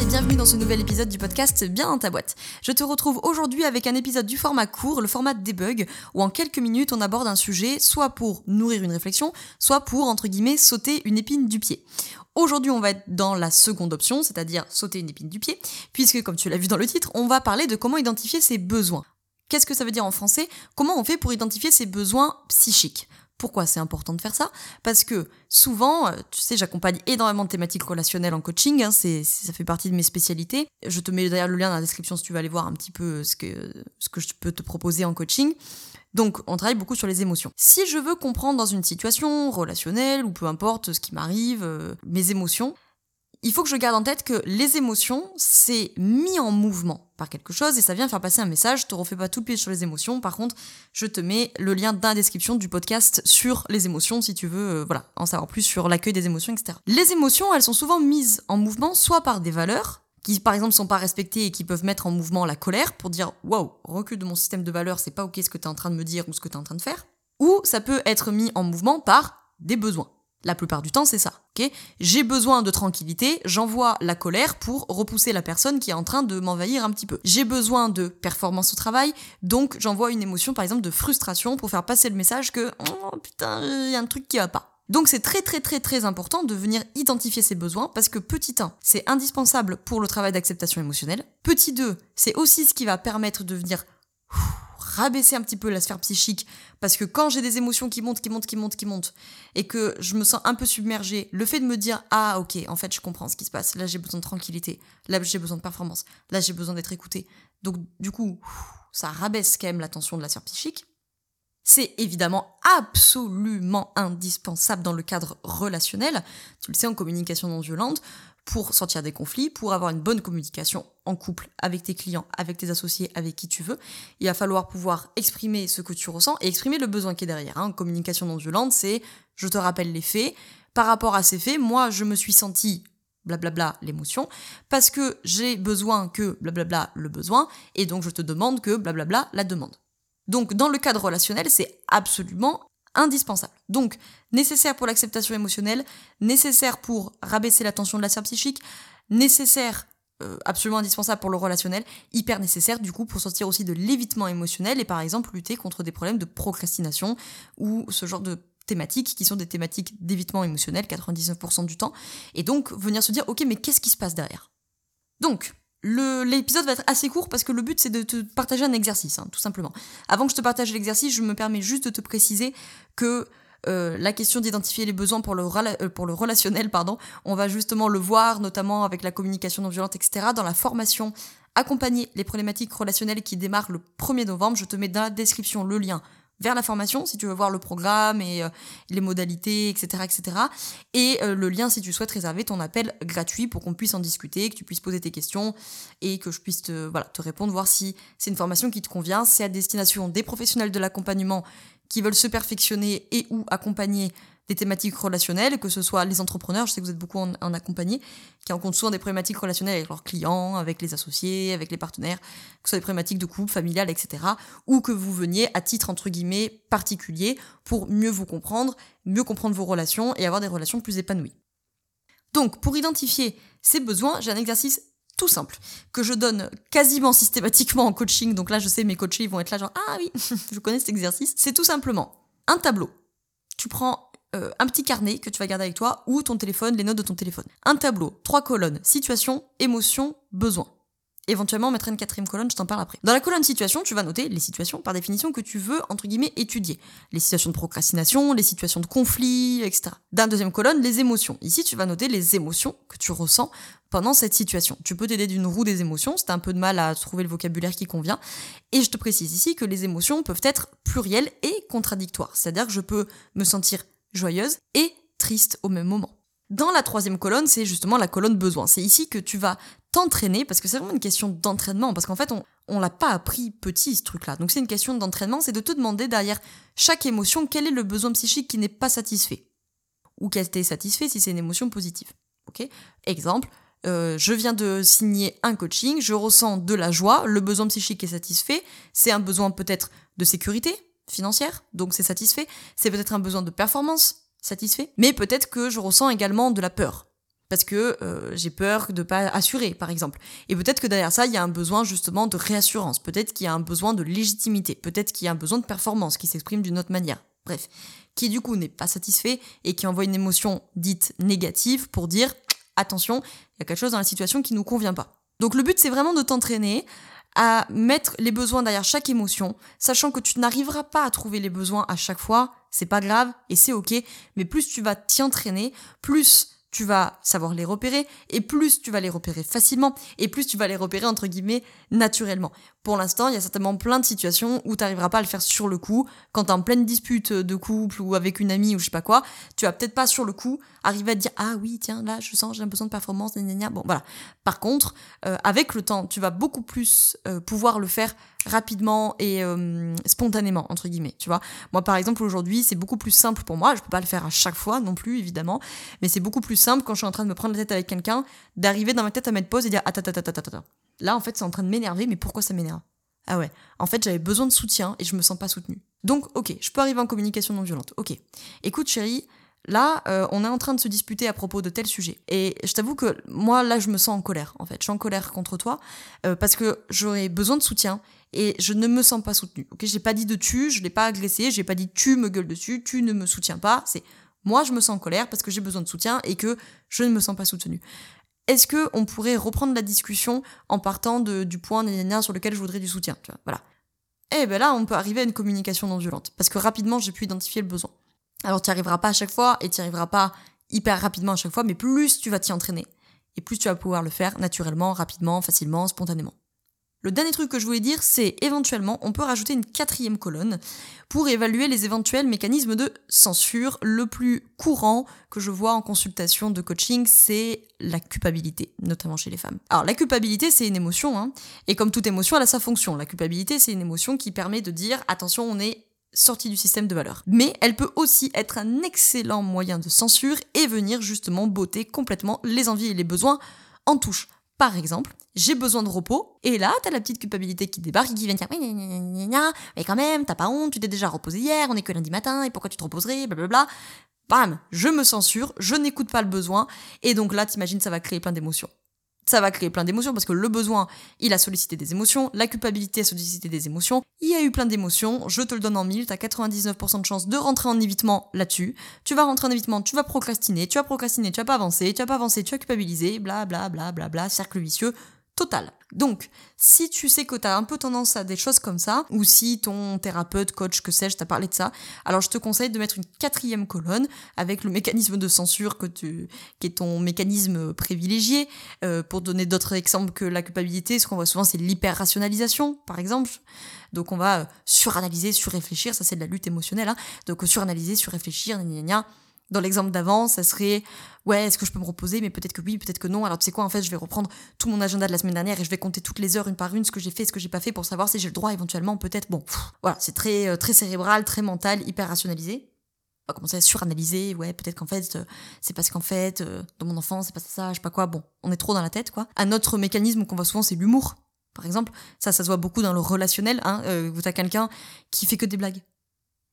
Et bienvenue dans ce nouvel épisode du podcast Bien dans ta boîte. Je te retrouve aujourd'hui avec un épisode du format court, le format debug, où en quelques minutes on aborde un sujet soit pour nourrir une réflexion, soit pour, entre guillemets, sauter une épine du pied. Aujourd'hui, on va être dans la seconde option, c'est-à-dire sauter une épine du pied, puisque, comme tu l'as vu dans le titre, on va parler de comment identifier ses besoins. Qu'est-ce que ça veut dire en français? Comment on fait pour identifier ses besoins psychiques? Pourquoi c'est important de faire ça Parce que souvent, euh, tu sais, j'accompagne énormément de thématiques relationnelles en coaching, hein, c'est, ça fait partie de mes spécialités. Je te mets d'ailleurs le lien dans la description si tu veux aller voir un petit peu ce que, ce que je peux te proposer en coaching. Donc, on travaille beaucoup sur les émotions. Si je veux comprendre dans une situation relationnelle ou peu importe ce qui m'arrive, euh, mes émotions, il faut que je garde en tête que les émotions, c'est mis en mouvement par quelque chose et ça vient faire passer un message. Je te refais pas tout le pied sur les émotions. Par contre, je te mets le lien dans la description du podcast sur les émotions si tu veux, euh, voilà, en savoir plus sur l'accueil des émotions, etc. Les émotions, elles sont souvent mises en mouvement soit par des valeurs, qui par exemple sont pas respectées et qui peuvent mettre en mouvement la colère pour dire waouh, recul de mon système de valeurs, c'est pas ok ce que tu es en train de me dire ou ce que tu es en train de faire. Ou ça peut être mis en mouvement par des besoins. La plupart du temps, c'est ça. ok? J'ai besoin de tranquillité, j'envoie la colère pour repousser la personne qui est en train de m'envahir un petit peu. J'ai besoin de performance au travail, donc j'envoie une émotion, par exemple, de frustration pour faire passer le message que oh putain, il y a un truc qui va pas. Donc c'est très très très très important de venir identifier ses besoins parce que petit 1, c'est indispensable pour le travail d'acceptation émotionnelle. Petit 2, c'est aussi ce qui va permettre de venir rabaisser un petit peu la sphère psychique parce que quand j'ai des émotions qui montent, qui montent, qui montent, qui montent et que je me sens un peu submergée, le fait de me dire ah ok, en fait je comprends ce qui se passe, là j'ai besoin de tranquillité, là j'ai besoin de performance, là j'ai besoin d'être écouté. Donc du coup, ça rabaisse quand même la tension de la sphère psychique. C'est évidemment absolument indispensable dans le cadre relationnel, tu le sais en communication non violente, pour sortir des conflits, pour avoir une bonne communication en couple avec tes clients, avec tes associés, avec qui tu veux. Il va falloir pouvoir exprimer ce que tu ressens et exprimer le besoin qui est derrière. Hein. Communication non violente, c'est je te rappelle les faits. Par rapport à ces faits, moi, je me suis senti blablabla l'émotion, parce que j'ai besoin que blablabla le besoin, et donc je te demande que blablabla la demande. Donc dans le cadre relationnel, c'est absolument indispensable. Donc, nécessaire pour l'acceptation émotionnelle, nécessaire pour rabaisser la tension de la sphère psychique, nécessaire, euh, absolument indispensable pour le relationnel, hyper nécessaire du coup pour sortir aussi de l'évitement émotionnel et par exemple lutter contre des problèmes de procrastination ou ce genre de thématiques qui sont des thématiques d'évitement émotionnel 99% du temps. Et donc venir se dire, ok, mais qu'est-ce qui se passe derrière? Donc, l'épisode va être assez court parce que le but c'est de te partager un exercice, hein, tout simplement. Avant que je te partage l'exercice, je me permets juste de te préciser que euh, la question d'identifier les besoins pour le, euh, pour le relationnel, pardon, on va justement le voir, notamment avec la communication non violente, etc., dans la formation Accompagner les problématiques relationnelles qui démarre le 1er novembre. Je te mets dans la description le lien vers la formation si tu veux voir le programme et euh, les modalités, etc., etc. Et euh, le lien si tu souhaites réserver ton appel gratuit pour qu'on puisse en discuter, que tu puisses poser tes questions et que je puisse te, te répondre, voir si c'est une formation qui te convient. C'est à destination des professionnels de l'accompagnement qui veulent se perfectionner et ou accompagner des thématiques relationnelles, que ce soit les entrepreneurs, je sais que vous êtes beaucoup en, en accompagné, qui rencontrent souvent des problématiques relationnelles avec leurs clients, avec les associés, avec les partenaires, que ce soit des problématiques de couple, familiales, etc. Ou que vous veniez à titre, entre guillemets, particulier pour mieux vous comprendre, mieux comprendre vos relations et avoir des relations plus épanouies. Donc, pour identifier ces besoins, j'ai un exercice tout simple que je donne quasiment systématiquement en coaching. Donc là, je sais, mes coachés vont être là genre, ah oui, je connais cet exercice. C'est tout simplement un tableau. Tu prends euh, un petit carnet que tu vas garder avec toi ou ton téléphone, les notes de ton téléphone. Un tableau, trois colonnes, situation, émotion, besoin. Éventuellement, mettre une quatrième colonne, je t'en parle après. Dans la colonne situation, tu vas noter les situations, par définition, que tu veux, entre guillemets, étudier. Les situations de procrastination, les situations de conflit, etc. Dans la deuxième colonne, les émotions. Ici, tu vas noter les émotions que tu ressens pendant cette situation. Tu peux t'aider d'une roue des émotions, si t'as un peu de mal à trouver le vocabulaire qui convient. Et je te précise ici que les émotions peuvent être plurielles et contradictoires. C'est-à-dire que je peux me sentir joyeuse et triste au même moment. Dans la troisième colonne, c'est justement la colonne besoin. C'est ici que tu vas t'entraîner, parce que c'est vraiment une question d'entraînement, parce qu'en fait, on, on l'a pas appris petit, ce truc-là. Donc c'est une question d'entraînement, c'est de te demander derrière chaque émotion, quel est le besoin psychique qui n'est pas satisfait? Ou a été satisfait si c'est une émotion positive. Ok? Exemple, euh, je viens de signer un coaching, je ressens de la joie, le besoin psychique est satisfait, c'est un besoin peut-être de sécurité financière, donc c'est satisfait, c'est peut-être un besoin de performance, satisfait, mais peut-être que je ressens également de la peur. Parce que euh, j'ai peur de pas assurer, par exemple. Et peut-être que derrière ça, il y a un besoin justement de réassurance. Peut-être qu'il y a un besoin de légitimité. Peut-être qu'il y a un besoin de performance qui s'exprime d'une autre manière. Bref, qui du coup n'est pas satisfait et qui envoie une émotion dite négative pour dire attention, il y a quelque chose dans la situation qui nous convient pas. Donc le but c'est vraiment de t'entraîner à mettre les besoins derrière chaque émotion, sachant que tu n'arriveras pas à trouver les besoins à chaque fois, c'est pas grave et c'est ok, mais plus tu vas t'y entraîner, plus tu vas savoir les repérer, et plus tu vas les repérer facilement, et plus tu vas les repérer entre guillemets naturellement. Pour l'instant, il y a certainement plein de situations où tu n'arriveras pas à le faire sur le coup. Quand tu es en pleine dispute de couple ou avec une amie ou je sais pas quoi, tu vas peut-être pas sur le coup arriver à dire ah oui tiens là je sens j'ai besoin de performance gna, bon voilà. Par contre, euh, avec le temps, tu vas beaucoup plus euh, pouvoir le faire rapidement et euh, spontanément entre guillemets tu vois. Moi par exemple aujourd'hui c'est beaucoup plus simple pour moi. Je peux pas le faire à chaque fois non plus évidemment. Mais c'est beaucoup plus simple quand je suis en train de me prendre la tête avec quelqu'un d'arriver dans ma tête à mettre pause et dire attends attends attends attends Là, en fait, c'est en train de m'énerver, mais pourquoi ça m'énerve? Ah ouais, en fait, j'avais besoin de soutien et je me sens pas soutenue. Donc, ok, je peux arriver en communication non violente. Ok. Écoute, chérie, là, euh, on est en train de se disputer à propos de tel sujet. Et je t'avoue que moi, là, je me sens en colère, en fait. Je suis en colère contre toi euh, parce que j'aurais besoin de soutien et je ne me sens pas soutenue. Ok, j'ai pas dit de tu, je l'ai pas agressé, j'ai pas dit tu me gueules dessus, tu ne me soutiens pas. C'est moi, je me sens en colère parce que j'ai besoin de soutien et que je ne me sens pas soutenue est-ce que on pourrait reprendre la discussion en partant du point sur lequel je voudrais du soutien tu vois, Voilà. Et eh ben là, on peut arriver à une communication non violente parce que rapidement, j'ai pu identifier le besoin. Alors, tu arriveras pas à chaque fois et tu arriveras pas hyper rapidement à chaque fois, mais plus tu vas t'y entraîner et plus tu vas pouvoir le faire naturellement, rapidement, facilement, spontanément. Le dernier truc que je voulais dire, c'est éventuellement, on peut rajouter une quatrième colonne pour évaluer les éventuels mécanismes de censure. Le plus courant que je vois en consultation de coaching, c'est la culpabilité, notamment chez les femmes. Alors la culpabilité, c'est une émotion, hein, et comme toute émotion, elle a sa fonction. La culpabilité, c'est une émotion qui permet de dire, attention, on est sorti du système de valeurs. Mais elle peut aussi être un excellent moyen de censure et venir justement botter complètement les envies et les besoins en touche. Par exemple, j'ai besoin de repos, et là, t'as la petite culpabilité qui débarque et qui vient dire oui, mais quand même, t'as pas honte, tu t'es déjà reposé hier, on est que lundi matin, et pourquoi tu te reposerais, blablabla. Bam, je me censure, je n'écoute pas le besoin, et donc là, t'imagines, ça va créer plein d'émotions ça va créer plein d'émotions parce que le besoin, il a sollicité des émotions, la culpabilité a sollicité des émotions, il y a eu plein d'émotions, je te le donne en mille, t'as 99% de chance de rentrer en évitement là-dessus, tu vas rentrer en évitement, tu vas procrastiner, tu vas procrastiner, tu vas pas avancer, tu vas pas avancer, tu vas culpabiliser, bla bla bla bla bla, cercle vicieux, total. Donc, si tu sais que tu as un peu tendance à des choses comme ça, ou si ton thérapeute, coach, que sais-je, t'a parlé de ça, alors je te conseille de mettre une quatrième colonne avec le mécanisme de censure que tu, qui est ton mécanisme privilégié. Euh, pour donner d'autres exemples que la culpabilité, ce qu'on voit souvent, c'est l'hyper-rationalisation, par exemple. Donc on va euh, suranalyser, surréfléchir, ça c'est de la lutte émotionnelle. Hein. Donc suranalyser, surréfléchir, gna gna gna dans l'exemple d'avant, ça serait ouais, est-ce que je peux me reposer? Mais peut-être que oui, peut-être que non. Alors tu sais quoi, en fait, je vais reprendre tout mon agenda de la semaine dernière et je vais compter toutes les heures une par une ce que j'ai fait, ce que j'ai pas fait pour savoir si j'ai le droit éventuellement, peut-être. Bon, voilà, c'est très euh, très cérébral, très mental, hyper rationalisé. On va commencer à suranalyser, ouais, peut-être qu'en fait, euh, c'est parce qu'en fait, euh, dans mon enfance, c'est passé ça, je sais pas quoi. Bon, on est trop dans la tête, quoi. Un autre mécanisme qu'on voit souvent, c'est l'humour. Par exemple, ça, ça se voit beaucoup dans le relationnel. Hein, vous avez quelqu'un qui fait que des blagues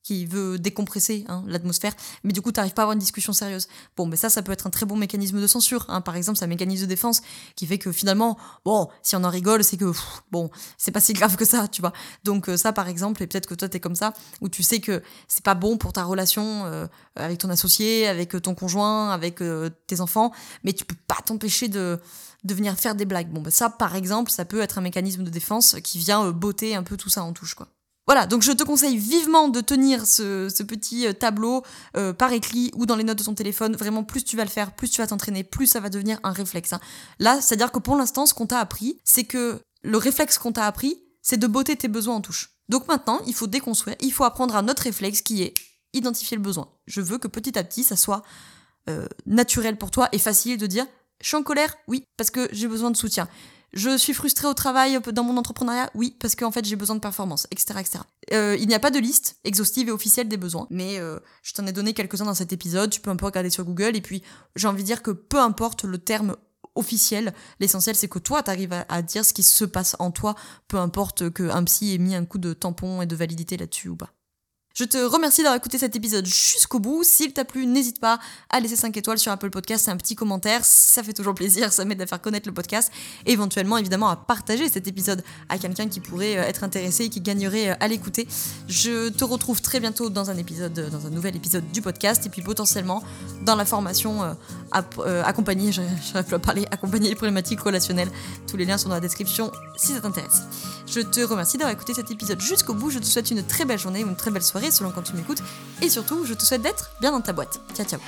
qui veut décompresser hein, l'atmosphère, mais du coup, tu n'arrives pas à avoir une discussion sérieuse. Bon, mais ça, ça peut être un très bon mécanisme de censure. Hein. Par exemple, c'est un mécanisme de défense qui fait que finalement, bon, si on en rigole, c'est que, bon, c'est pas si grave que ça, tu vois. Donc euh, ça, par exemple, et peut-être que toi, tu es comme ça, où tu sais que c'est pas bon pour ta relation euh, avec ton associé, avec ton conjoint, avec euh, tes enfants, mais tu peux pas t'empêcher de de venir faire des blagues. Bon, bah ça, par exemple, ça peut être un mécanisme de défense qui vient botter un peu tout ça en touche, quoi. Voilà, donc je te conseille vivement de tenir ce, petit euh, tableau euh, par écrit ou dans les notes de ton téléphone. Vraiment, plus tu vas le faire, plus tu vas t'entraîner, plus ça va devenir un réflexe. Hein. Là, c'est-à-dire que pour l'instant, ce qu'on t'a appris, c'est que le réflexe qu'on t'a appris, c'est de botter tes besoins en touche. Donc maintenant, il faut déconstruire, il faut apprendre un autre réflexe qui est identifier le besoin. Je veux que petit à petit, ça soit euh, naturel pour toi et facile de dire, je suis en colère, oui, parce que j'ai besoin de soutien. Je suis frustrée au travail dans mon entrepreneuriat Oui, parce qu'en fait j'ai besoin de performance, etc. etc. Euh, il n'y a pas de liste exhaustive et officielle des besoins, mais euh, je t'en ai donné quelques-uns dans cet épisode, tu peux un peu regarder sur Google, et puis j'ai envie de dire que peu importe le terme officiel. L'essentiel, c'est que toi, tu arrives à, à dire ce qui se passe en toi, peu importe qu'un psy ait mis un coup de tampon et de validité là-dessus ou pas. Je te remercie d'avoir écouté cet épisode jusqu'au bout. S'il t'a plu, n'hésite pas à laisser 5 étoiles sur Apple Podcast, un petit commentaire, ça fait toujours plaisir, ça m'aide à faire connaître le podcast. Éventuellement, évidemment, à partager cet épisode à quelqu'un qui pourrait euh, être intéressé et qui gagnerait euh, à l'écouter. Je te retrouve très bientôt dans un épisode, euh, dans un nouvel épisode du podcast, et puis potentiellement dans la formation accompagner, j'arrive à parler, accompagner les problématiques relationnelles. Tous les liens sont dans la description si ça t'intéresse. Je te remercie d'avoir écouté cet épisode jusqu'au bout. Je te souhaite une très belle journée ou une très belle selon quand tu m'écoutes. Et surtout, je te souhaite d'être bien dans ta boîte. Ciao, ciao.